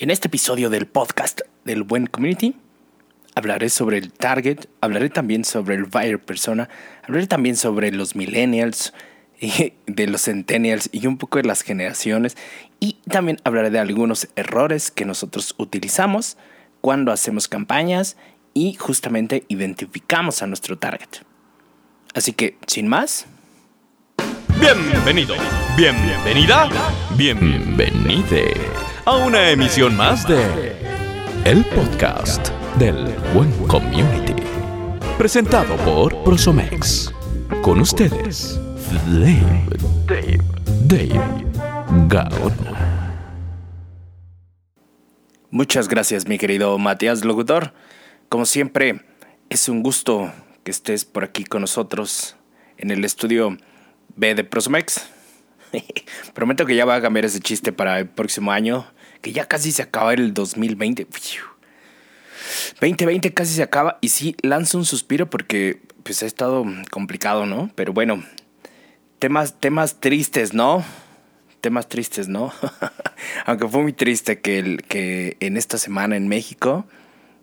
En este episodio del podcast del Buen Community hablaré sobre el target, hablaré también sobre el buyer persona, hablaré también sobre los millennials, y de los centennials y un poco de las generaciones y también hablaré de algunos errores que nosotros utilizamos cuando hacemos campañas y justamente identificamos a nuestro target. Así que, sin más. Bienvenido, bienvenida, bienvenide a una emisión más de El Podcast del Buen Community. Presentado por Prosomex. Con ustedes, Dave, Dave, Dave Gaona. Muchas gracias, mi querido Matías Locutor. Como siempre, es un gusto que estés por aquí con nosotros en el estudio B de Prosomex. Prometo que ya va a cambiar ese chiste para el próximo año, que ya casi se acaba el 2020. 2020 casi se acaba y sí lanzo un suspiro porque pues ha estado complicado, ¿no? Pero bueno, temas, temas tristes, ¿no? Temas tristes, ¿no? Aunque fue muy triste que, el, que en esta semana en México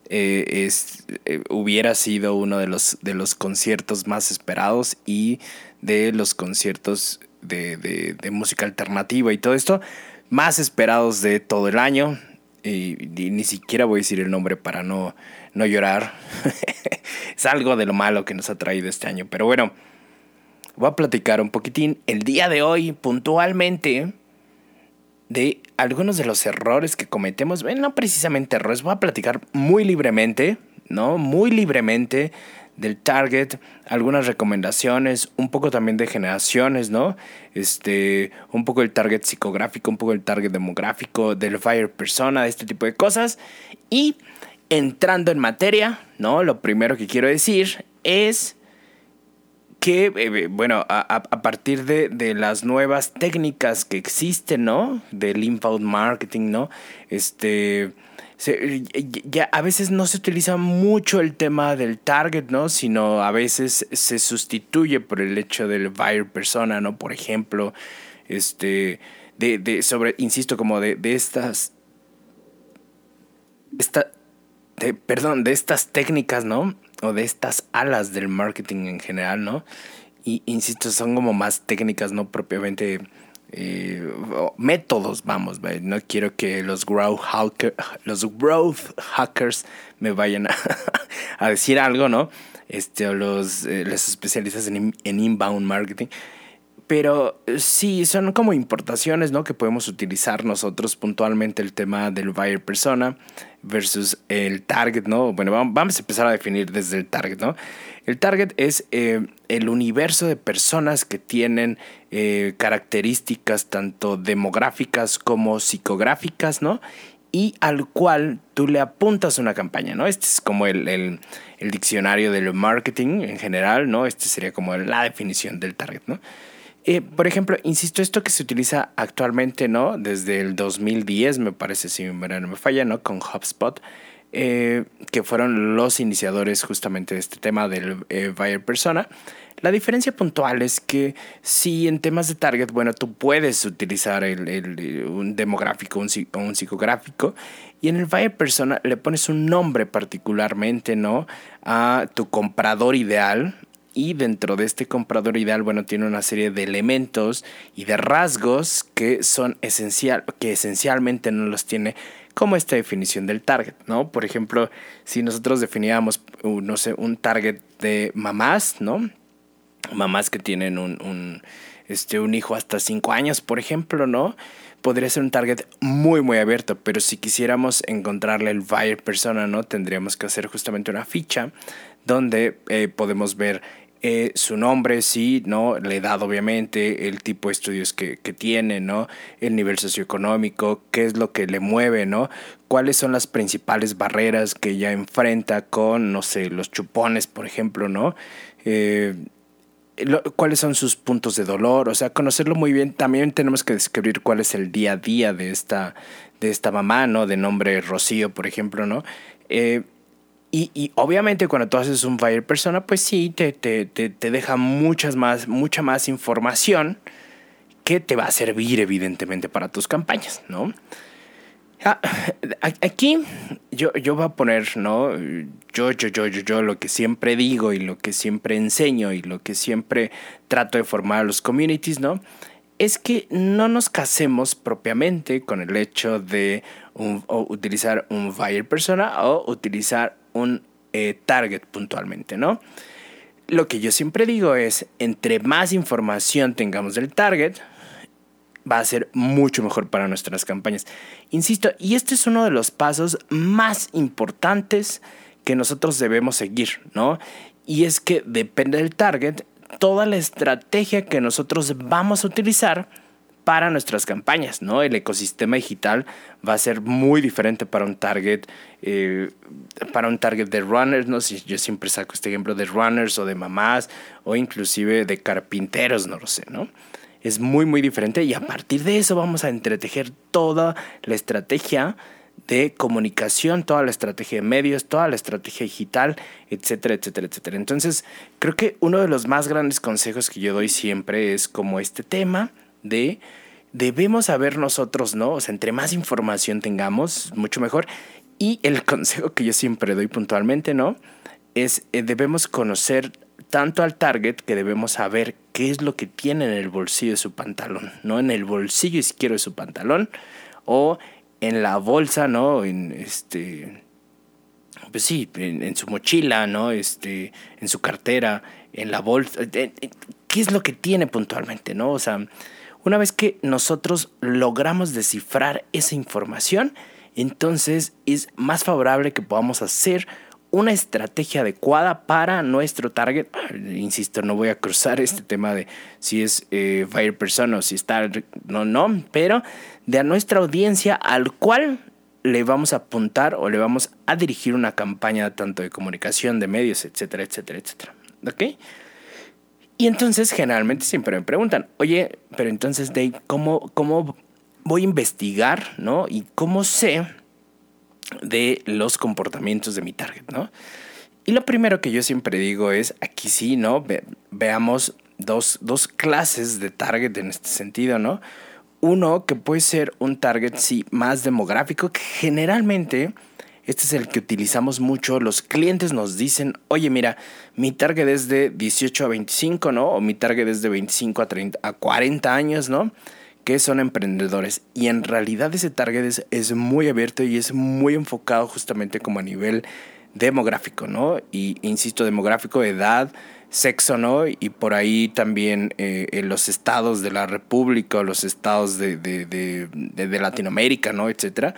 eh, es, eh, hubiera sido uno de los, de los conciertos más esperados y de los conciertos de, de, música alternativa y todo esto más esperados de todo el año. Y, ni siquiera voy a decir el nombre para no, no llorar. es algo de lo malo que nos ha traído este año. Pero bueno, voy a platicar un poquitín el día de hoy puntualmente de algunos de los errores que cometemos. Bueno, no precisamente errores, voy a platicar muy libremente, ¿no? Muy libremente del target, algunas recomendaciones, un poco también de generaciones, ¿no? Este, un poco el target psicográfico, un poco el target demográfico, del fire persona, de este tipo de cosas. Y entrando en materia, ¿no? Lo primero que quiero decir es que, eh, eh, bueno, a, partir de, las nuevas técnicas que existen, ¿no? Del inbound marketing, ¿no? Este, ya a veces no se utiliza mucho el tema del target, ¿no? Sino a veces se sustituye por el hecho del buyer persona, ¿no? Por ejemplo, este, de, de sobre, insisto, como de, de estas, esta, perdón, de estas técnicas, ¿no? o de estas alas del marketing en general, ¿no? Y insisto, son como más técnicas, no propiamente eh, métodos, vamos, no quiero que los growth, los growth hackers me vayan a, decir algo, ¿no? Este, o los, eh, los especialistas en, en inbound marketing. Pero sí, son como importaciones, ¿no? Que podemos utilizar nosotros puntualmente el tema del buyer persona versus el target, ¿no? Bueno, vamos a empezar a definir desde el target, ¿no? El target es eh, el universo de personas que tienen eh, características tanto demográficas como psicográficas, ¿no? Y al cual tú le apuntas una campaña, ¿no? Este es como el, el, el diccionario del marketing en general, ¿no? Este sería como la definición del target, ¿no? Eh, por ejemplo, insisto, esto que se utiliza actualmente, ¿no? Desde el 2010, me parece, si no me falla, ¿no? Con HubSpot, eh, que fueron los iniciadores justamente de este tema del eh, buyer persona. La diferencia puntual es que si en temas de target, bueno, tú puedes utilizar el, un demográfico un, un psicográfico y en el buyer persona le pones un nombre particularmente, ¿no? A tu comprador ideal, y dentro de este comprador ideal, bueno, tiene una serie de elementos y de rasgos que son esencial, que esencialmente no los tiene como esta definición del target, ¿no? Por ejemplo, si nosotros definíamos, uh, no sé, un target de mamás, ¿no? Mamás que tienen un, este, un hijo hasta cinco años, por ejemplo, ¿no? Podría ser un target muy, muy abierto, pero si quisiéramos encontrarle el buyer persona, ¿no? Tendríamos que hacer justamente una ficha donde eh, podemos ver eh, su nombre, sí, ¿no? La edad, obviamente, el tipo de estudios que, que, tiene, ¿no? El nivel socioeconómico, qué es lo que le mueve, ¿no? Cuáles son las principales barreras que ella enfrenta con, no sé, los chupones, por ejemplo, ¿no? Eh, cuáles son sus puntos de dolor, o sea, conocerlo muy bien. También tenemos que describir cuál es el día a día de esta, de esta mamá, ¿no? De nombre Rocío, por ejemplo, ¿no? Eh, y, obviamente cuando tú haces un buyer persona, pues sí, te, te, te, deja muchas más, mucha más información que te va a servir evidentemente para tus campañas, ¿no? Ah, aquí yo, yo voy a poner, ¿no? Yo, yo, yo, yo, yo, lo que siempre digo y lo que siempre enseño y lo que siempre trato de formar a los communities, ¿no? Es que no nos casemos propiamente con el hecho de utilizar un buyer persona o utilizar un eh, target puntualmente, ¿no? Lo que yo siempre digo es, entre más información tengamos del target, va a ser mucho mejor para nuestras campañas. Insisto, y este es uno de los pasos más importantes que nosotros debemos seguir, ¿no? Y es que depende del target, toda la estrategia que nosotros vamos a utilizar para nuestras campañas, ¿no? El ecosistema digital va a ser muy diferente para un target, eh, para un target de runners, ¿no? Yo siempre saco este ejemplo de runners o de mamás o inclusive de carpinteros, no lo sé, ¿no? Es muy, muy diferente y a partir de eso vamos a entretejer toda la estrategia de comunicación, toda la estrategia de medios, toda la estrategia digital, etcétera, etcétera, etcétera. Entonces, creo que uno de los más grandes consejos que yo doy siempre es como este tema de debemos saber nosotros, ¿no? O sea, entre más información tengamos, mucho mejor. Y el consejo que yo siempre doy puntualmente, ¿no? Es eh, debemos conocer tanto al target que debemos saber qué es lo que tiene en el bolsillo de su pantalón, ¿no? En el bolsillo izquierdo de su pantalón o en la bolsa, ¿no? En este pues sí, en, su mochila, ¿no? Este, en su cartera, en la bolsa, ¿qué es lo que tiene puntualmente, ¿no? O sea, una vez que nosotros logramos descifrar esa información, entonces es más favorable que podamos hacer una estrategia adecuada para nuestro target. Insisto, no voy a cruzar este tema de si es eh, Fire Person o si está, no, no, pero de a nuestra audiencia al cual le vamos a apuntar o le vamos a dirigir una campaña tanto de comunicación, de medios, etcétera, etcétera, etcétera. ¿Ok? Y entonces generalmente siempre me preguntan, oye, pero entonces Dave, ¿cómo, cómo voy a investigar, ¿no? Y cómo sé de los comportamientos de mi target, ¿no? Y lo primero que yo siempre digo es, aquí sí, ¿no? veamos dos, dos clases de target en este sentido, ¿no? Uno que puede ser un target, sí, más demográfico, que generalmente este es el que utilizamos mucho. Los clientes nos dicen, oye, mira, mi target es de 18 a 25, ¿no? O mi target es de 25 a, 30, a 40 años, ¿no? Que son emprendedores. Y en realidad ese target es, muy abierto y es muy enfocado justamente como a nivel demográfico, ¿no? Y insisto, demográfico, edad, sexo, ¿no? Y por ahí también eh, los estados de la República, los estados de, de Latinoamérica, ¿no? Etcétera.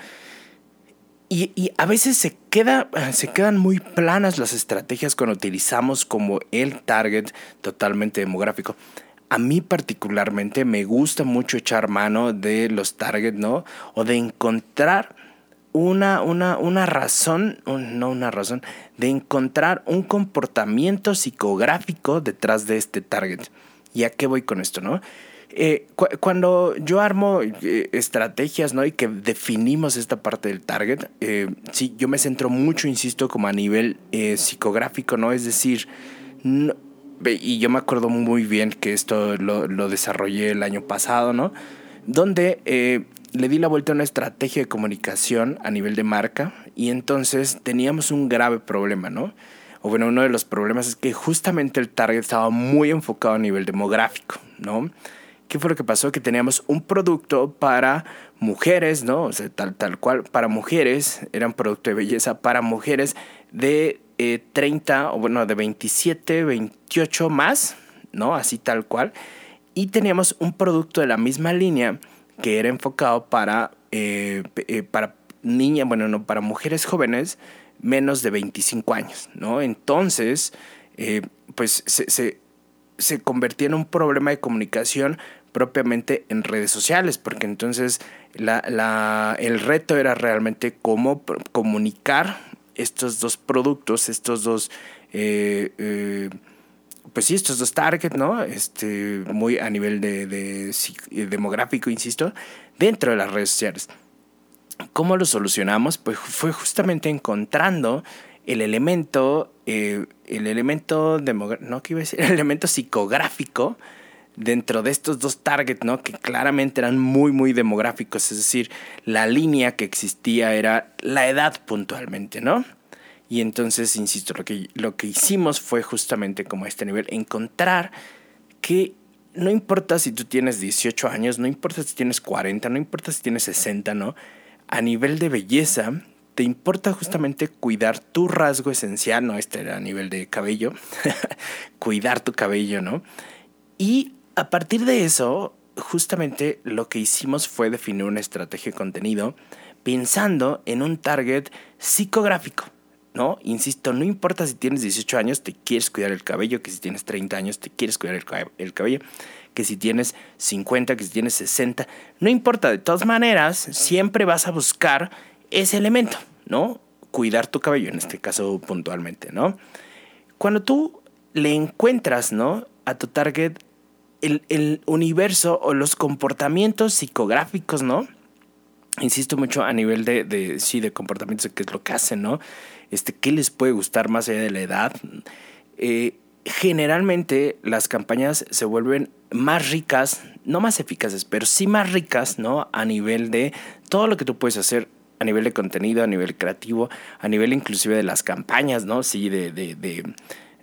Y, a veces se, queda, se quedan muy planas las estrategias cuando utilizamos como el target totalmente demográfico. A mí particularmente me gusta mucho echar mano de los targets, ¿no? O de encontrar una, una, una razón, no una razón, de encontrar un comportamiento psicográfico detrás de este target. ¿Y a qué voy con esto, no? Eh, cuando yo armo eh, estrategias, ¿no? Y que definimos esta parte del target, eh, sí, yo me centro mucho, insisto, como a nivel psicográfico, ¿no? Es decir, y yo me acuerdo muy bien que esto lo, lo desarrollé el año pasado, ¿no? Donde le di la vuelta a una estrategia de comunicación a nivel de marca y entonces teníamos un grave problema, ¿no? O bueno, uno de los problemas es que justamente el target estaba muy enfocado a nivel demográfico, ¿no? ¿Qué fue lo que pasó? Que teníamos un producto para mujeres, ¿no? O sea, tal, tal cual, para mujeres, era un producto de belleza para mujeres de 30, eh, o bueno, de 27, 28 más, ¿no? Así tal cual. Y teníamos un producto de la misma línea que era enfocado para, eh, eh, para niñas, bueno, no, para mujeres jóvenes menos de 25 años, ¿no? Entonces, pues se, se, se convertía en un problema de comunicación propiamente en redes sociales, porque entonces la, el reto era realmente cómo comunicar estos dos productos, estos dos, eh, eh, pues sí, estos dos targets, ¿no? Este, muy a nivel de, de, demográfico, insisto, dentro de las redes sociales. ¿Cómo lo solucionamos? Pues fue justamente encontrando el elemento, eh, el elemento no, ¿qué decir? El elemento psicográfico dentro de estos dos targets, ¿no? Que claramente eran muy, muy demográficos, es decir, la línea que existía era la edad puntualmente, ¿no? Y entonces, insisto, lo que, lo que hicimos fue justamente como a este nivel, encontrar que no importa si tú tienes 18 años, no importa si tienes 40, no importa si tienes 60, ¿no? A nivel de belleza, te importa justamente cuidar tu rasgo esencial, ¿no? Este era a nivel de cabello, cuidar tu cabello, ¿no? Y a partir de eso, justamente lo que hicimos fue definir una estrategia de contenido pensando en un target psicográfico. ¿no? Insisto, no importa si tienes 18 años, te quieres cuidar el cabello, que si tienes 30 años, te quieres cuidar el cabello, que si tienes 50, que si tienes 60, no importa, de todas maneras, siempre vas a buscar ese elemento, ¿no? Cuidar tu cabello, en este caso puntualmente, ¿no? Cuando tú le encuentras, ¿no? A tu target el, el universo o los comportamientos psicográficos, ¿no? Insisto mucho a nivel de, de sí, de comportamientos, que es lo que hacen, ¿no? este, qué les puede gustar más allá de la edad. Eh, generalmente las campañas se vuelven más ricas, no más eficaces, pero sí más ricas, ¿no? A nivel de todo lo que tú puedes hacer a nivel de contenido, a nivel creativo, a nivel inclusive de las campañas, ¿no? Sí, de, de, de,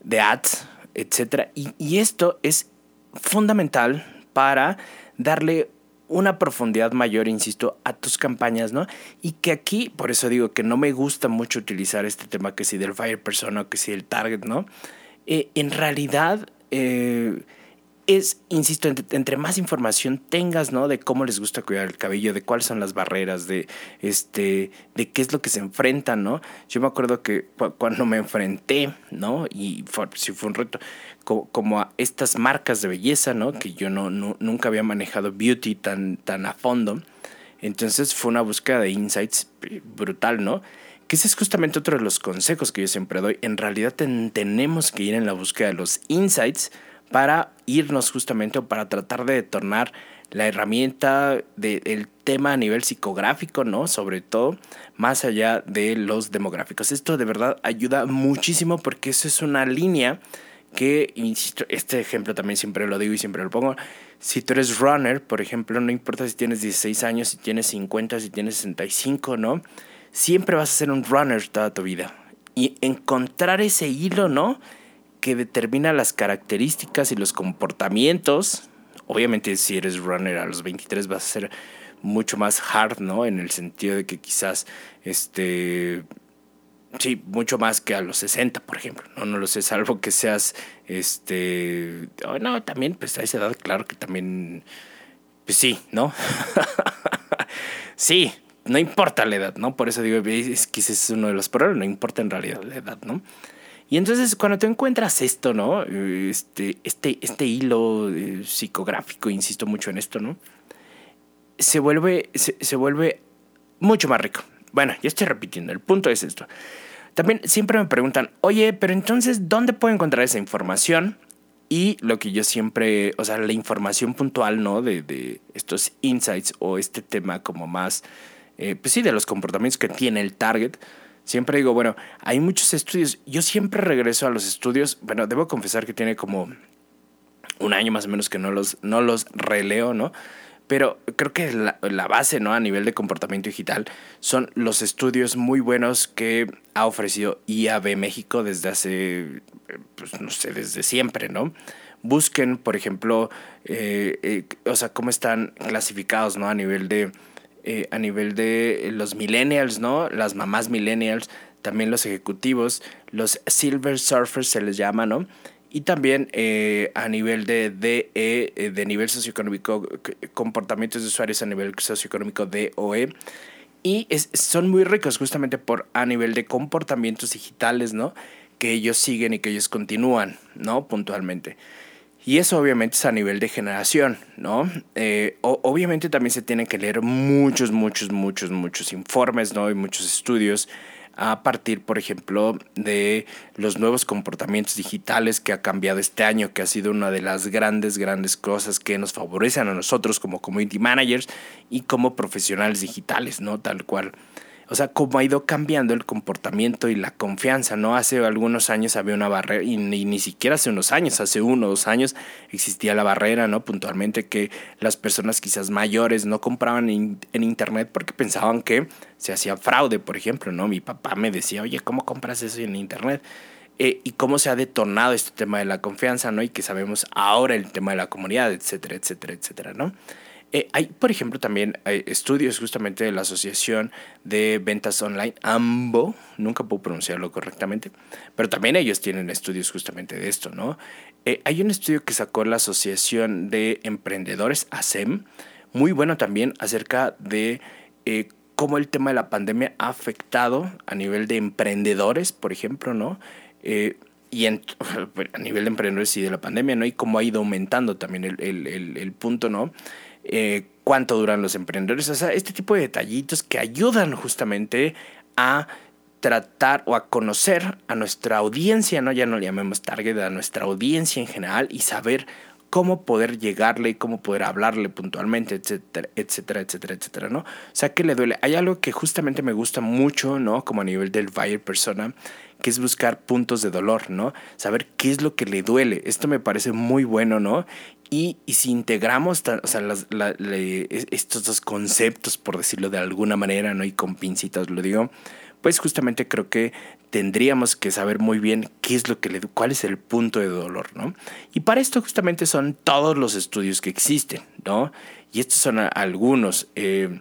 de ads, etc. Y, y esto es fundamental para darle una profundidad mayor, insisto, a tus campañas, ¿no? Y que aquí, por eso digo que no me gusta mucho utilizar este tema que si del fire persona o que si del target, ¿no? Eh, en realidad, eh, es, insisto, entre, más información tengas, ¿no? De cómo les gusta cuidar el cabello, de cuáles son las barreras, de, este, de qué es lo que se enfrentan, ¿no? Yo me acuerdo que cuando me enfrenté, ¿no? Y fue, sí fue un reto, como, a estas marcas de belleza, ¿no? Que yo no, nunca había manejado beauty tan, tan a fondo. Entonces fue una búsqueda de insights brutal, ¿no? Que ese es justamente otro de los consejos que yo siempre doy. En realidad tenemos que ir en la búsqueda de los insights para irnos justamente o para tratar de detonar la herramienta del tema a nivel psicográfico, ¿no? Sobre todo, más allá de los demográficos. Esto de verdad ayuda muchísimo porque eso es una línea que, insisto, este ejemplo también siempre lo digo y siempre lo pongo. Si tú eres runner, por ejemplo, no importa si tienes 16 años, si tienes 50, si tienes 65, ¿no? Siempre vas a ser un runner toda tu vida. Y encontrar ese hilo, ¿no? Que determina las características y los comportamientos. Obviamente si eres runner a los 23 vas a ser mucho más hard, ¿no? En el sentido de que quizás, este, sí, mucho más que a los 60, por ejemplo, ¿no? No lo sé, salvo que seas, este, no, también, pues a esa edad, claro que también, pues sí, ¿no? sí, no importa la edad, ¿no? Por eso digo, es que ese es uno de los problemas, no importa en realidad la edad, ¿no? Y entonces cuando tú encuentras esto, ¿no? Este, este, este hilo eh, psicográfico, insisto mucho en esto, ¿no? Se vuelve, se, vuelve mucho más rico. Bueno, ya estoy repitiendo, el punto es esto. También siempre me preguntan, oye, pero entonces, ¿dónde puedo encontrar esa información? Y lo que yo siempre, o sea, la información puntual, ¿no? De, de estos insights o este tema como más, eh, pues sí, de los comportamientos que tiene el target, Siempre digo, bueno, hay muchos estudios. Yo siempre regreso a los estudios. Bueno, debo confesar que tiene como un año más o menos que no los, no los releo, ¿no? Pero creo que la, base, ¿no? A nivel de comportamiento digital son los estudios muy buenos que ha ofrecido IAB México desde hace, pues no sé, desde siempre, ¿no? Busquen, por ejemplo, eh, eh, o sea, cómo están clasificados, ¿no? A nivel de eh, a nivel de los millennials, ¿no? Las mamás millennials, también los ejecutivos, los silver surfers se les llama, ¿no? Y también eh, a nivel de DE, eh, de nivel socioeconómico, comportamientos de usuarios a nivel socioeconómico DOE. Y son muy ricos justamente por a nivel de comportamientos digitales, ¿no? Que ellos siguen y que ellos continúan, ¿no? Puntualmente. Y eso obviamente es a nivel de generación, ¿no? Eh, obviamente también se tienen que leer muchos, muchos, muchos, muchos informes, ¿no? Y muchos estudios a partir, por ejemplo, de los nuevos comportamientos digitales que ha cambiado este año, que ha sido una de las grandes, grandes cosas que nos favorecen a nosotros como community managers y como profesionales digitales, ¿no? Tal cual. O sea, cómo ha ido cambiando el comportamiento y la confianza, ¿no? Hace algunos años había una barrera, y ni, siquiera hace unos años, hace uno o dos años existía la barrera, ¿no? Puntualmente que las personas quizás mayores no compraban en, Internet porque pensaban que se hacía fraude, por ejemplo, ¿no? Mi papá me decía, oye, ¿cómo compras eso en Internet? Eh, y cómo se ha detonado este tema de la confianza, ¿no? Y que sabemos ahora el tema de la comunidad, etcétera, etcétera, etcétera, ¿no? Eh, hay, por ejemplo, también estudios justamente de la Asociación de Ventas Online, AMBO, nunca puedo pronunciarlo correctamente, pero también ellos tienen estudios justamente de esto, ¿no? Eh, hay un estudio que sacó la Asociación de Emprendedores, ASEM, muy bueno también acerca de eh, cómo el tema de la pandemia ha afectado a nivel de emprendedores, por ejemplo, ¿no? y a nivel de emprendedores y de la pandemia, ¿no? Y cómo ha ido aumentando también el, punto, ¿no? Eh, cuánto duran los emprendedores, o sea, este tipo de detallitos que ayudan justamente a tratar o a conocer a nuestra audiencia, ¿no? Ya no le llamemos target, a nuestra audiencia en general y saber cómo poder llegarle y cómo poder hablarle puntualmente, etcétera, etcétera, etcétera, etcétera, ¿no? O sea, ¿qué le duele? Hay algo que justamente me gusta mucho, ¿no? Como a nivel del buyer persona, que es buscar puntos de dolor, ¿no? Saber qué es lo que le duele. Esto me parece muy bueno, ¿no? Y, si integramos o sea, estos dos conceptos, por decirlo de alguna manera, ¿no? Y con pincitas lo digo, pues justamente creo que tendríamos que saber muy bien qué es lo que le, cuál es el punto de dolor, ¿no? Y para esto justamente son todos los estudios que existen, ¿no? Y estos son algunos. Eh,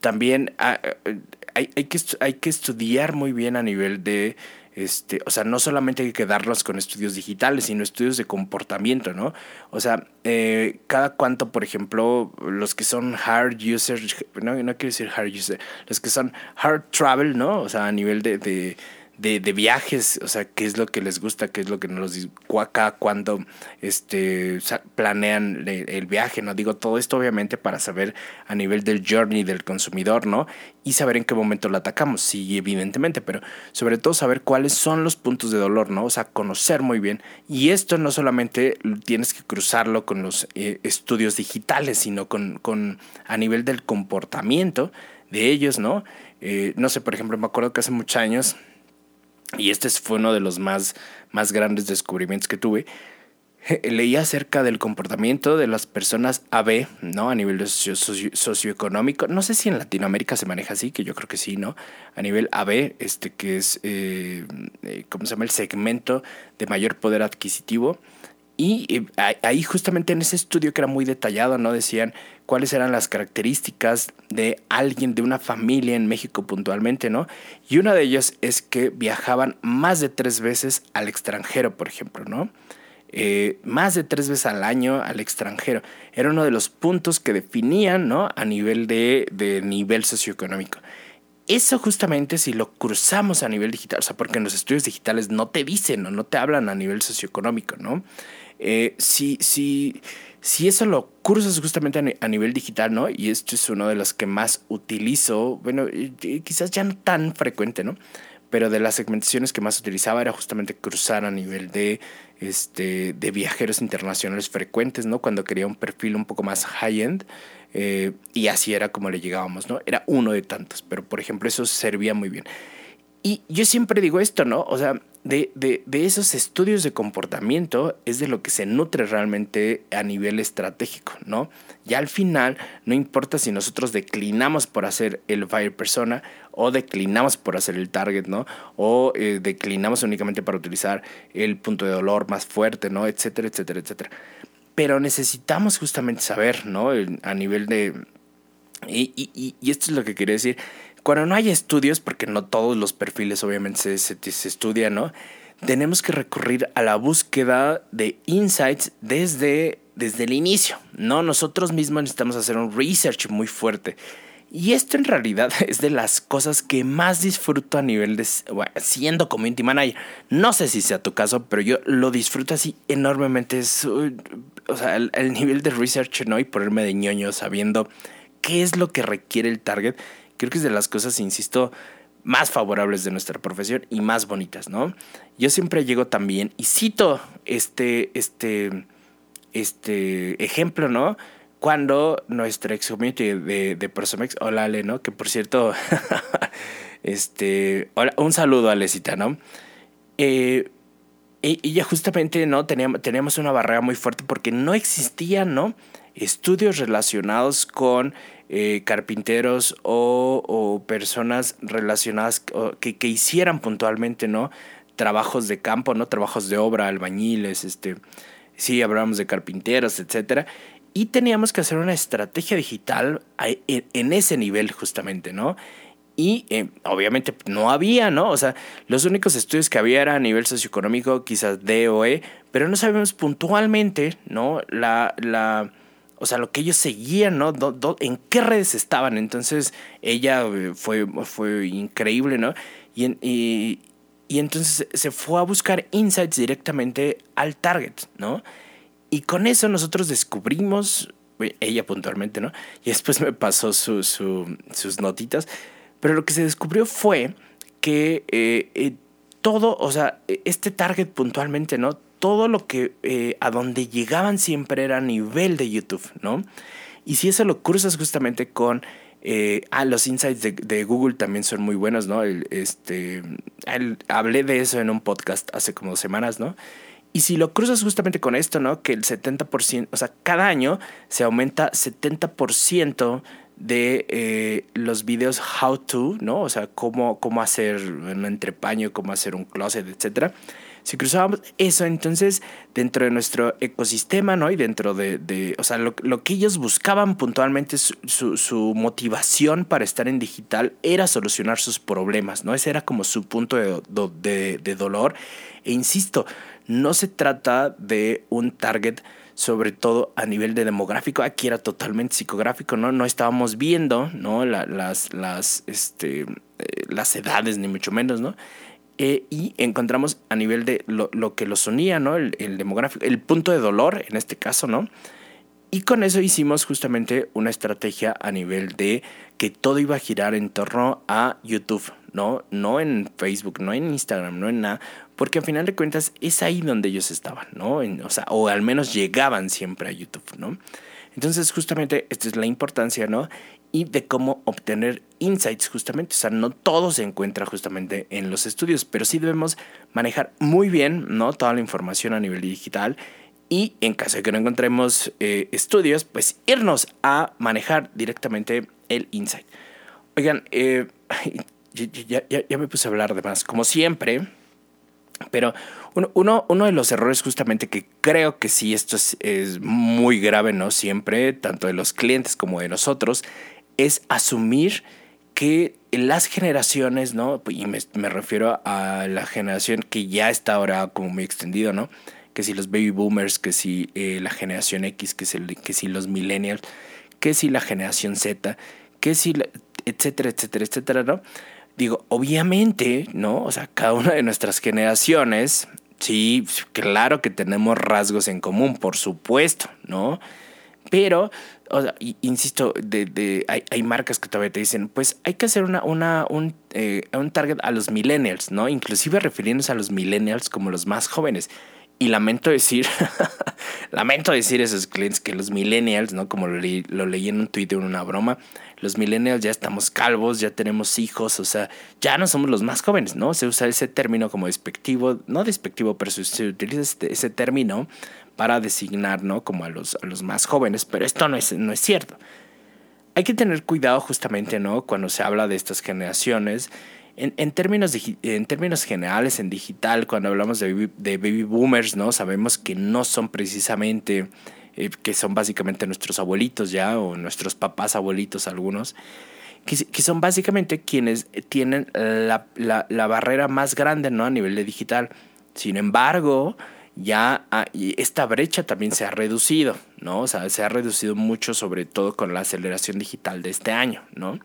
también ah, eh, hay, que, hay que estudiar muy bien a nivel de este, o sea, no solamente hay que quedarnos con estudios digitales, sino estudios de comportamiento, ¿no? O sea, eh, cada cuánto, por ejemplo, los que son hard users, no, no quiero decir hard user, los que son hard travel, ¿no? O sea, a nivel de de, de, viajes, o sea, qué es lo que les gusta, qué es lo que no los acá cuando este, planean el viaje, ¿no? Digo, todo esto obviamente para saber a nivel del journey del consumidor, ¿no? Y saber en qué momento lo atacamos, sí, evidentemente, pero sobre todo saber cuáles son los puntos de dolor, ¿no? O sea, conocer muy bien. Y esto no solamente tienes que cruzarlo con los eh, estudios digitales, sino con, con a nivel del comportamiento de ellos, ¿no? Eh, no sé, por ejemplo, me acuerdo que hace muchos años y este fue uno de los más, más grandes descubrimientos que tuve, leí acerca del comportamiento de las personas AB, ¿no? A nivel socioeconómico. No sé si en Latinoamérica se maneja así, que yo creo que sí, ¿no? A nivel AB, este que es, eh, eh, ¿cómo se llama? El segmento de mayor poder adquisitivo. Y ahí justamente en ese estudio que era muy detallado, ¿no? Decían cuáles eran las características de alguien, de una familia en México puntualmente, ¿no? Y una de ellas es que viajaban más de tres veces al extranjero, por ejemplo, ¿no? Eh, más de tres veces al año al extranjero. Era uno de los puntos que definían, ¿no? A nivel de, de nivel socioeconómico. Eso justamente si lo cruzamos a nivel digital, o sea, porque en los estudios digitales no te dicen o no te hablan a nivel socioeconómico, ¿no? Eh, si, si, si eso lo cruzas justamente a, nivel digital, ¿no? Y esto es uno de los que más utilizo, bueno, quizás ya no tan frecuente, ¿no? Pero de las segmentaciones que más utilizaba era justamente cruzar a nivel de, este, de viajeros internacionales frecuentes, ¿no? Cuando quería un perfil un poco más high-end. Eh, y así era como le llegábamos, ¿no? Era uno de tantos, pero por ejemplo eso servía muy bien. Y yo siempre digo esto, ¿no? O sea, de, de, de, esos estudios de comportamiento es de lo que se nutre realmente a nivel estratégico, ¿no? Ya al final, no importa si nosotros declinamos por hacer el buyer persona o declinamos por hacer el target, ¿no? O eh, declinamos únicamente para utilizar el punto de dolor más fuerte, ¿no? Etcétera, etcétera, etcétera. Pero necesitamos justamente saber, ¿no? A nivel de... Y, y, y esto es lo que quería decir cuando no hay estudios, porque no todos los perfiles obviamente se, se, estudian, ¿no? Tenemos que recurrir a la búsqueda de insights desde, desde el inicio, ¿no? Nosotros mismos necesitamos hacer un research muy fuerte. Y esto en realidad es de las cosas que más disfruto a nivel de siendo community manager. No sé si sea tu caso, pero yo lo disfruto así enormemente. Es, o sea, el, el, nivel de research, ¿no? Y ponerme de ñoño sabiendo qué es lo que requiere el target creo que es de las cosas, insisto, más favorables de nuestra profesión y más bonitas, ¿no? Yo siempre llego también y cito este, este, este ejemplo, ¿no? Cuando nuestra ex community de, de Prosomex, hola Ale, ¿no? Que por cierto, Este, un saludo a Lesita, ¿no? Eh, y, ya justamente, ¿no? Teníamos, teníamos una barrera muy fuerte porque no existían, ¿no? Estudios relacionados con eh, carpinteros o, personas relacionadas que, que, hicieran puntualmente, ¿no? Trabajos de campo, ¿no? Trabajos de obra, albañiles, este, sí, hablábamos de carpinteros, etcétera. Y teníamos que hacer una estrategia digital en ese nivel justamente, ¿no? Y eh, obviamente no había, ¿no? O sea, los únicos estudios que había eran a nivel socioeconómico, quizás D o E, pero no sabemos puntualmente, ¿no? La, la, o sea, lo que ellos seguían, ¿no? en qué redes estaban. Entonces, ella eh, fue, fue increíble, ¿no? Y, y, y entonces se fue a buscar insights directamente al target, ¿no? Y con eso nosotros descubrimos, ella puntualmente, ¿no? Y después me pasó su, sus notitas, pero lo que se descubrió fue que eh, eh, todo, o sea, e, este target puntualmente, ¿no? todo lo que eh, a donde llegaban siempre era a nivel de YouTube, ¿no? Y si eso lo cruzas justamente con ah, los insights de, Google también son muy buenos, ¿no? este, hablé de eso en un podcast hace como semanas, ¿no? Y si lo cruzas justamente con esto, ¿no? Que el 70%, o sea, cada año se aumenta 70% de eh, los videos how to, ¿no? O sea, cómo, cómo hacer un entrepaño, cómo hacer un closet, etcétera. Si cruzábamos eso, entonces dentro de nuestro ecosistema, ¿no? Y dentro de, o sea, lo, lo, que ellos buscaban puntualmente, su, motivación para estar en digital era solucionar sus problemas, ¿no? Ese era como su punto de, de dolor. E insisto, no se trata de un target sobre todo a nivel de demográfico, aquí era totalmente psicográfico, ¿no? No estábamos viendo, ¿no? las, las, este, eh, las edades, ni mucho menos, ¿no? Eh, y encontramos a nivel de lo, lo que los unía, ¿no? El, el, demográfico, el punto de dolor en este caso, ¿no? Y con eso hicimos justamente una estrategia a nivel de que todo iba a girar en torno a YouTube, ¿no? No en Facebook, no en Instagram, no en nada, porque al final de cuentas es ahí donde ellos estaban, ¿no? o sea, o al menos llegaban siempre a YouTube, ¿no? Entonces, justamente, esta es la importancia, ¿no? y de cómo obtener insights justamente. O sea, no todo se encuentra justamente en los estudios, pero sí debemos manejar muy bien ¿no? toda la información a nivel digital y en caso de que no encontremos eh, estudios, pues irnos a manejar directamente el insight. Oigan, eh, ya, ya, ya, me puse a hablar de más, como siempre, pero uno, uno, uno, de los errores justamente que creo que sí, esto es, es muy grave, ¿no? Siempre, tanto de los clientes como de nosotros, es asumir que las generaciones, ¿no? Y me, refiero a la generación que ya está ahora como muy extendido, ¿no? Que si los baby boomers, que si eh, la generación X, que si, los millennials, que si la generación Z, que si, etcétera, etcétera, etcétera, ¿no? Digo, obviamente, ¿no? O sea, cada una de nuestras generaciones, sí, claro que tenemos rasgos en común, por supuesto, ¿no? Pero, o sea, insisto, de, de, hay, hay, marcas que todavía te dicen, pues hay que hacer una, una, un, eh, un target a los millennials, ¿no? Inclusive refiriéndose a los millennials como los más jóvenes. Y lamento decir, lamento decir esos clientes que los millennials, ¿no? Como lo, leí en un tweet en una broma, los millennials ya estamos calvos, ya tenemos hijos, o sea, ya no somos los más jóvenes, ¿no? Se usa ese término como despectivo, no despectivo, pero se utiliza este, ese término para designar, ¿no? Como a los, a los más jóvenes, pero esto no es, no es cierto. Hay que tener cuidado justamente, ¿no? Cuando se habla de estas generaciones. En, en, términos en términos generales, en digital, cuando hablamos de, de baby boomers, ¿no? Sabemos que no son precisamente eh, que son básicamente nuestros abuelitos ya, o nuestros papás abuelitos algunos, que, que son básicamente quienes tienen la, la, la, barrera más grande ¿no? a nivel de digital. Sin embargo, ya esta brecha también se ha reducido, ¿no? O sea, se ha reducido mucho, sobre todo con la aceleración digital de este año, ¿no?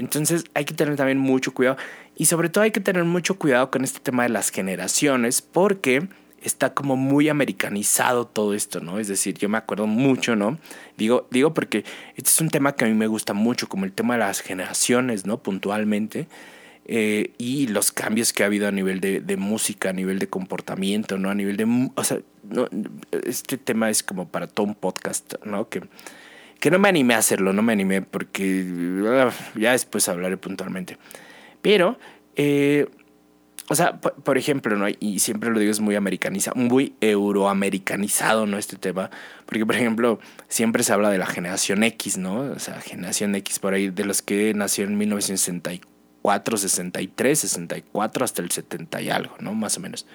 Entonces hay que tener también mucho cuidado y sobre todo hay que tener mucho cuidado con este tema de las generaciones porque está como muy americanizado todo esto, ¿no? Es decir, yo me acuerdo mucho, ¿no? Digo, digo porque este es un tema que a mí me gusta mucho, como el tema de las generaciones, ¿no? Puntualmente. Eh, y los cambios que ha habido a nivel de, de, música, a nivel de comportamiento, ¿no? A nivel de... O sea, no, este tema es como para todo un podcast, ¿no? Que, que no me animé a hacerlo, no me animé porque ah, ya después hablaré puntualmente. Pero, eh, o sea, por, ejemplo, ¿no? Y siempre lo digo, es muy americanizado, muy euroamericanizado, ¿no? Este tema. Porque, por ejemplo, siempre se habla de la generación X, ¿no? O sea, generación X por ahí, de los que nació en 1964, 63, 64, hasta el 70 y algo, ¿no? Más o menos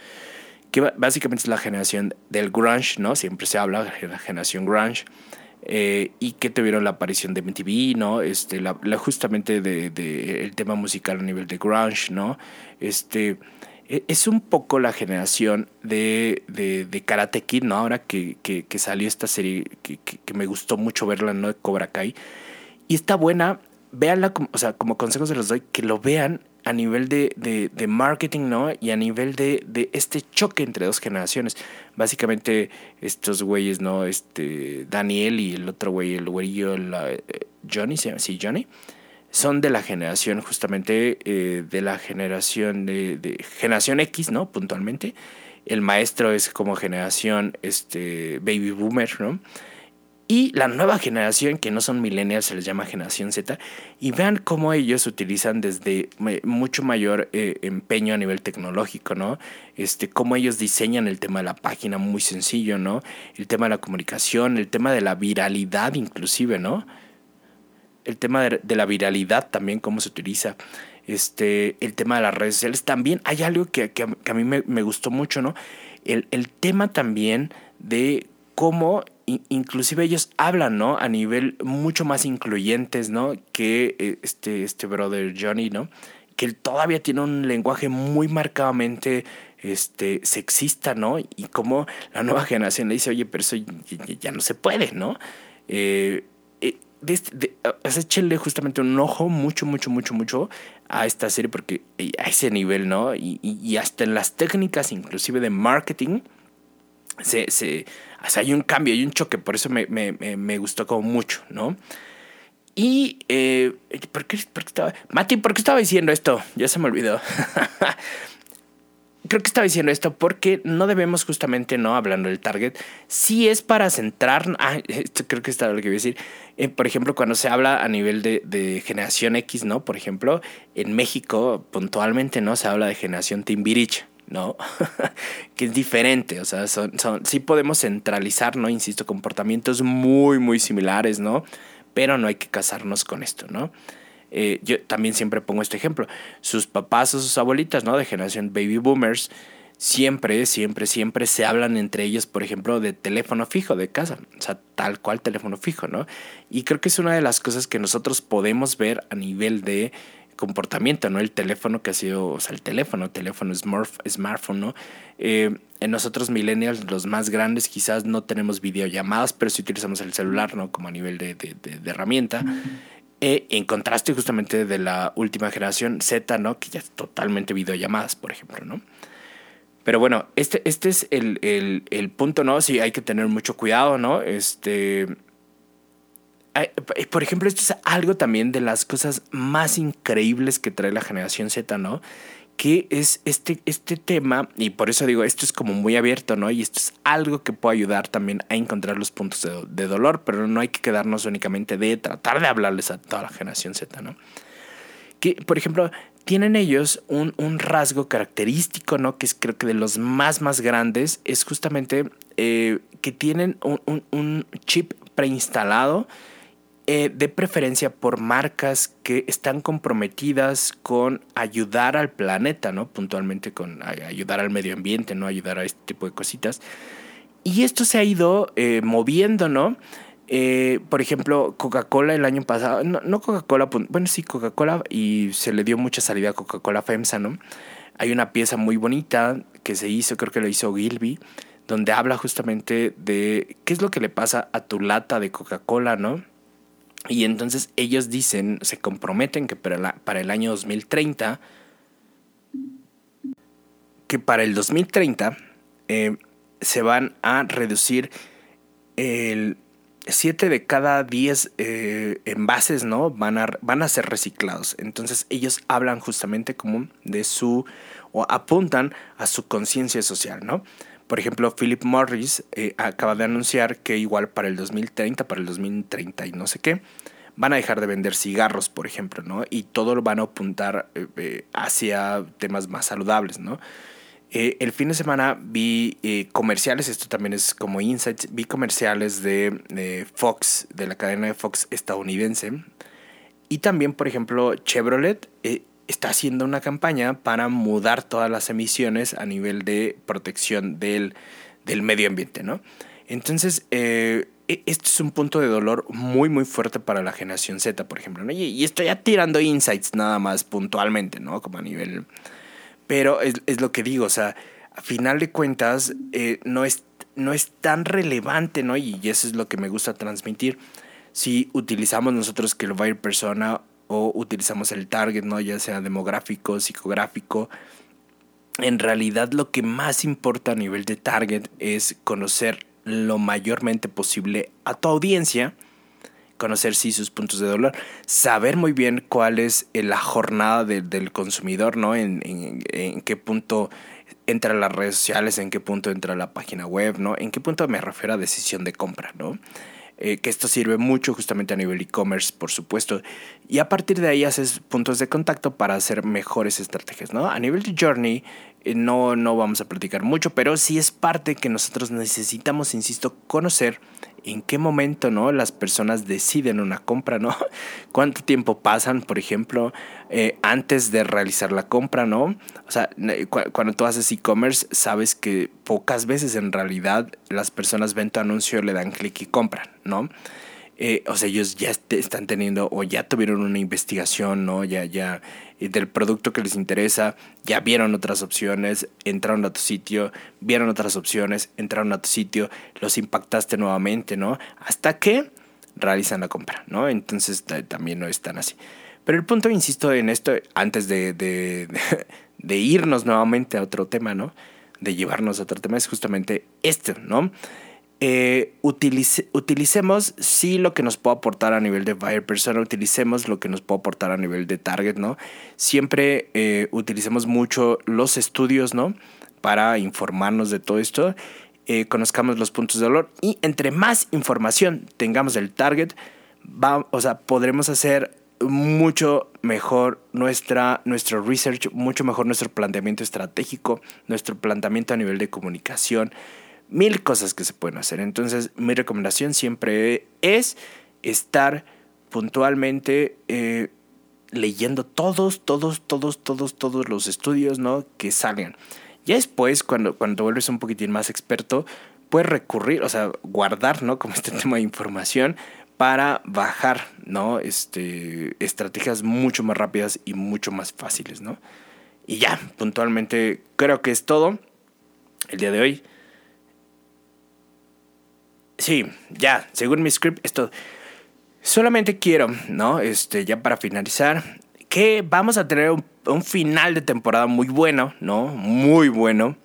que básicamente es la generación del grunge, ¿no? Siempre se habla de la generación grunge. Eh, y que tuvieron la aparición de MTV, ¿no? Este, la, justamente de, el tema musical a nivel de grunge, ¿no? Este, e, es un poco la generación de, de, de Karate Kid, ¿no? Ahora que, que, salió esta serie que, que, me gustó mucho verla, ¿no? De Cobra Kai. Y está buena, véanla, o sea, como consejos se los doy, que lo vean a nivel de, de, marketing, ¿no? Y a nivel de, de, este choque entre dos generaciones. Básicamente, estos güeyes, ¿no? Este, Daniel y el otro güey, el güerillo, eh, Johnny, sí, Johnny, son de la generación, justamente, eh, de la generación de, generación X, ¿no? Puntualmente. El maestro es como generación, este, baby boomer, ¿no? Y la nueva generación, que no son millennials, se les llama generación Z, y vean cómo ellos utilizan desde mucho mayor eh, empeño a nivel tecnológico, ¿no? Este, cómo ellos diseñan el tema de la página muy sencillo, ¿no? El tema de la comunicación, el tema de la viralidad inclusive, ¿no? El tema de, la viralidad también, cómo se utiliza. Este, el tema de las redes sociales. También hay algo que, a mí me, me, gustó mucho, ¿no? El, el tema también de cómo inclusive ellos hablan, ¿no? A nivel mucho más incluyentes, ¿no? Que eh, este, este brother Johnny, ¿no? Que él todavía tiene un lenguaje muy marcadamente este, sexista, ¿no? Y como la nueva generación le dice, oye, pero eso ya, no se puede, ¿no? Eh, eh échenle justamente un ojo mucho, mucho, mucho, mucho a esta serie porque eh, a ese nivel, ¿no? Y, y hasta en las técnicas, inclusive de marketing, se, hay un cambio, hay un choque, por eso me, gustó como mucho, ¿no? Y, eh, ¿por, qué, ¿por, qué, estaba? Mati, ¿por qué estaba diciendo esto? Ya se me olvidó. Creo que estaba diciendo esto porque no debemos justamente, ¿no? Hablando del target, si es para centrar, ah, creo que está lo que voy a decir. Eh, por ejemplo, cuando se habla a nivel de, de, generación X, ¿no? Por ejemplo, en México, puntualmente, ¿no? Se habla de generación Timbiriche. ¿No? que es diferente, o sea, son, son, sí podemos centralizar, ¿no? Insisto, comportamientos muy, muy similares, ¿no? Pero no hay que casarnos con esto, ¿no? Eh, yo también siempre pongo este ejemplo. Sus papás o sus abuelitas, ¿no? De generación baby boomers, siempre, siempre, siempre se hablan entre ellos, por ejemplo, de teléfono fijo de casa, o sea, tal cual teléfono fijo, ¿no? Y creo que es una de las cosas que nosotros podemos ver a nivel de comportamiento, ¿no? El teléfono que ha sido, o sea, el teléfono, teléfono, smartphone, ¿no? Eh, en nosotros millennials, los más grandes, quizás no tenemos videollamadas, pero sí utilizamos el celular, ¿no? Como a nivel de, de, de, herramienta. Eh, en contraste justamente de la última generación Z, ¿no? Que ya es totalmente videollamadas, por ejemplo, ¿no? Pero bueno, este, este es el, el, el punto, ¿no? Sí, hay que tener mucho cuidado, ¿no? Este, por ejemplo, esto es algo también de las cosas más increíbles que trae la generación Z, ¿no? Que es este, este tema, y por eso digo, esto es como muy abierto, ¿no? Y esto es algo que puede ayudar también a encontrar los puntos de, dolor, pero no hay que quedarnos únicamente de tratar de hablarles a toda la generación Z, ¿no? Que, por ejemplo, tienen ellos un, un, rasgo característico, ¿no? Que es creo que de los más, más grandes, es justamente eh, que tienen un, un, un chip preinstalado eh, de preferencia por marcas que están comprometidas con ayudar al planeta, ¿no? Puntualmente con ayudar al medio ambiente, ¿no? Ayudar a este tipo de cositas. Y esto se ha ido eh, moviendo, ¿no? Eh, por ejemplo, Coca-Cola el año pasado, no, Coca-Cola, bueno, sí, Coca-Cola, y se le dio mucha salida a Coca-Cola FEMSA, ¿no? Hay una pieza muy bonita que se hizo, creo que lo hizo Gilby, donde habla justamente de qué es lo que le pasa a tu lata de Coca-Cola, ¿no? Y entonces ellos dicen, se comprometen que para, para el año 2030, que para el 2030 eh, se van a reducir el 7 de cada 10 eh, envases, ¿no? Van a, van a ser reciclados. Entonces ellos hablan justamente como de su, o apuntan a su conciencia social, ¿no? Por ejemplo, Philip Morris eh, acaba de anunciar que igual para el 2030, para el 2030 y no sé qué, van a dejar de vender cigarros, por ejemplo, ¿no? Y todo lo van a apuntar eh, eh, hacia temas más saludables, ¿no? El fin de semana vi comerciales, esto también es como insights, vi comerciales de Fox, de la cadena de Fox estadounidense. Y también, por ejemplo, Chevrolet está haciendo una campaña para mudar todas las emisiones a nivel de protección del, del medio ambiente, ¿no? Entonces, este es un punto de dolor muy, muy fuerte para la generación Z, por ejemplo. ¿no? Y, estoy ya tirando insights nada más puntualmente, ¿no? Como a nivel... Pero es, es lo que digo, o sea, a final de cuentas, eh, no, es, no es tan relevante, ¿no? Y, eso es lo que me gusta transmitir. Si utilizamos nosotros que lo va persona o utilizamos el target, ¿no? Ya sea demográfico, psicográfico. En realidad lo que más importa a nivel de target es conocer lo mayormente posible a tu audiencia, conocer sí sus puntos de dolor, saber muy bien cuál es eh, la jornada del consumidor, ¿no? En, en, qué punto entra las redes sociales, en qué punto entra la página web, ¿no? En qué punto me refiero a decisión de compra, ¿no? Eh, que esto sirve mucho justamente a nivel e-commerce, por supuesto. Y a partir de ahí haces puntos de contacto para hacer mejores estrategias, ¿no? A nivel de journey, no, no vamos a platicar mucho, pero sí es parte que nosotros necesitamos, insisto, conocer en qué momento, ¿no? Las personas deciden una compra, ¿no? ¿Cuánto tiempo pasan, por ejemplo, eh, antes de realizar la compra, ¿no? O sea, cuando tú haces e-commerce, sabes que pocas veces en realidad las personas ven tu anuncio, le dan clic y compran, ¿no? Eh, o sea, ellos ya están teniendo o ya tuvieron una investigación, ¿no? Ya, ya del producto que les interesa, ya vieron otras opciones, entraron a tu sitio, vieron otras opciones, entraron a tu sitio, los impactaste nuevamente, ¿no? Hasta que realizan la compra, ¿no? Entonces también no es tan así. Pero el punto, insisto en esto, antes de, de, de irnos nuevamente a otro tema, ¿no? De llevarnos a otro tema, es justamente este, ¿no? Eh, utilicemos sí lo que nos puede aportar a nivel de buyer persona, utilicemos lo que nos puede aportar a nivel de target, ¿no? Siempre eh, utilicemos mucho los estudios, ¿no? Para informarnos de todo esto, eh, conozcamos los puntos de dolor y entre más información tengamos del target, va, o sea, podremos hacer mucho mejor nuestra, nuestro research, mucho mejor nuestro planteamiento estratégico, nuestro planteamiento a nivel de comunicación, mil cosas que se pueden hacer. Entonces, mi recomendación siempre es estar puntualmente eh, leyendo todos, todos, todos, todos, todos los estudios ¿no? que salgan. Ya después, cuando, cuando te vuelves un poquitín más experto, puedes recurrir, o sea, guardar, ¿no? Como este tema de información para bajar, ¿no? Este, estrategias mucho más rápidas y mucho más fáciles, ¿no? Y ya, puntualmente creo que es todo el día de hoy. Sí, ya, según mi script, esto. Solamente quiero, ¿no? Este, ya para finalizar, que vamos a tener un, final de temporada muy bueno, ¿no? Muy bueno.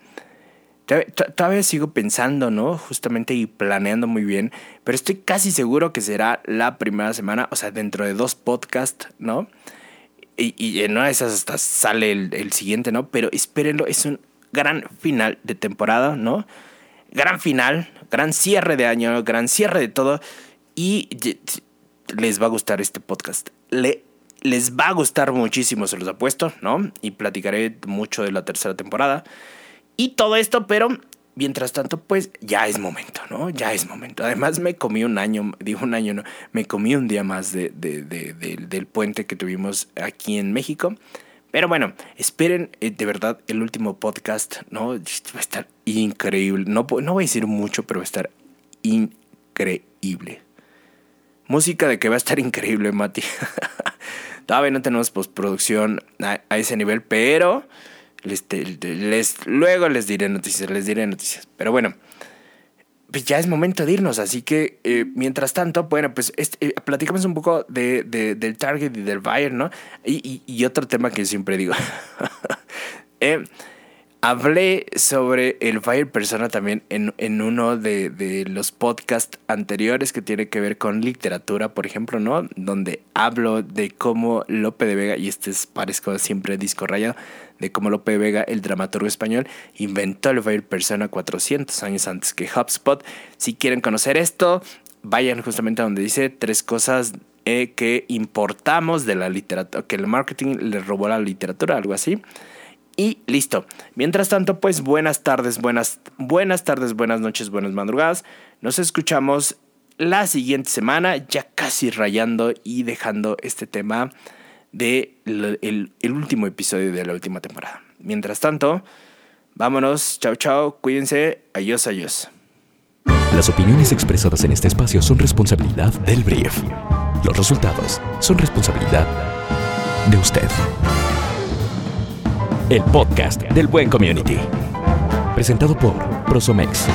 Todavía sigo pensando, ¿no? Justamente y planeando muy bien, pero estoy casi seguro que será la primera semana, o sea, dentro de dos podcasts, ¿no? Y, y en una de esas hasta sale el, el siguiente, ¿no? Pero espérenlo, es un gran final de temporada, ¿no? gran final, gran cierre de año, gran cierre de todo. Y les va a gustar este podcast. Le, les va a gustar muchísimo, se los apuesto, ¿no? Y platicaré mucho de la tercera temporada. Y todo esto, pero mientras tanto, pues ya es momento, ¿no? Ya es momento. Además, me comí un año, digo un año, no, me comí un día más de, del puente que tuvimos aquí en México. Pero bueno, esperen eh, de verdad el último podcast, ¿no? Va a estar increíble. No, no voy a decir mucho, pero va a estar increíble. Música de que va a estar increíble, Mati. Todavía no tenemos postproducción a, ese nivel, pero les, luego les diré noticias, les diré noticias. Pero bueno pues ya es momento de irnos. Así que, eh, mientras tanto, bueno, pues este, eh, platicamos un poco de, del target y del buyer, ¿no? Y, y, otro tema que siempre digo. eh, hablé sobre el buyer persona también en, en uno de, de, los podcasts anteriores que tiene que ver con literatura, por ejemplo, ¿no? Donde hablo de cómo Lope de Vega, y este es, parezco siempre disco rayado, de cómo Lope de Vega, el dramaturgo español, inventó el Fire Persona 400 años antes que HubSpot. Si quieren conocer esto, vayan justamente a donde dice tres cosas eh, que importamos de la literatura, que el marketing le robó la literatura, algo así. Y listo. Mientras tanto, pues buenas tardes, buenas, buenas tardes, buenas noches, buenas madrugadas. Nos escuchamos la siguiente semana, ya casi rayando y dejando este tema de el, último episodio de la última temporada. Mientras tanto, vámonos, chao chao, cuídense, adiós, adiós. Las opiniones expresadas en este espacio son responsabilidad del brief. Los resultados son responsabilidad de usted. El podcast del Buen Community. Presentado por Prosomex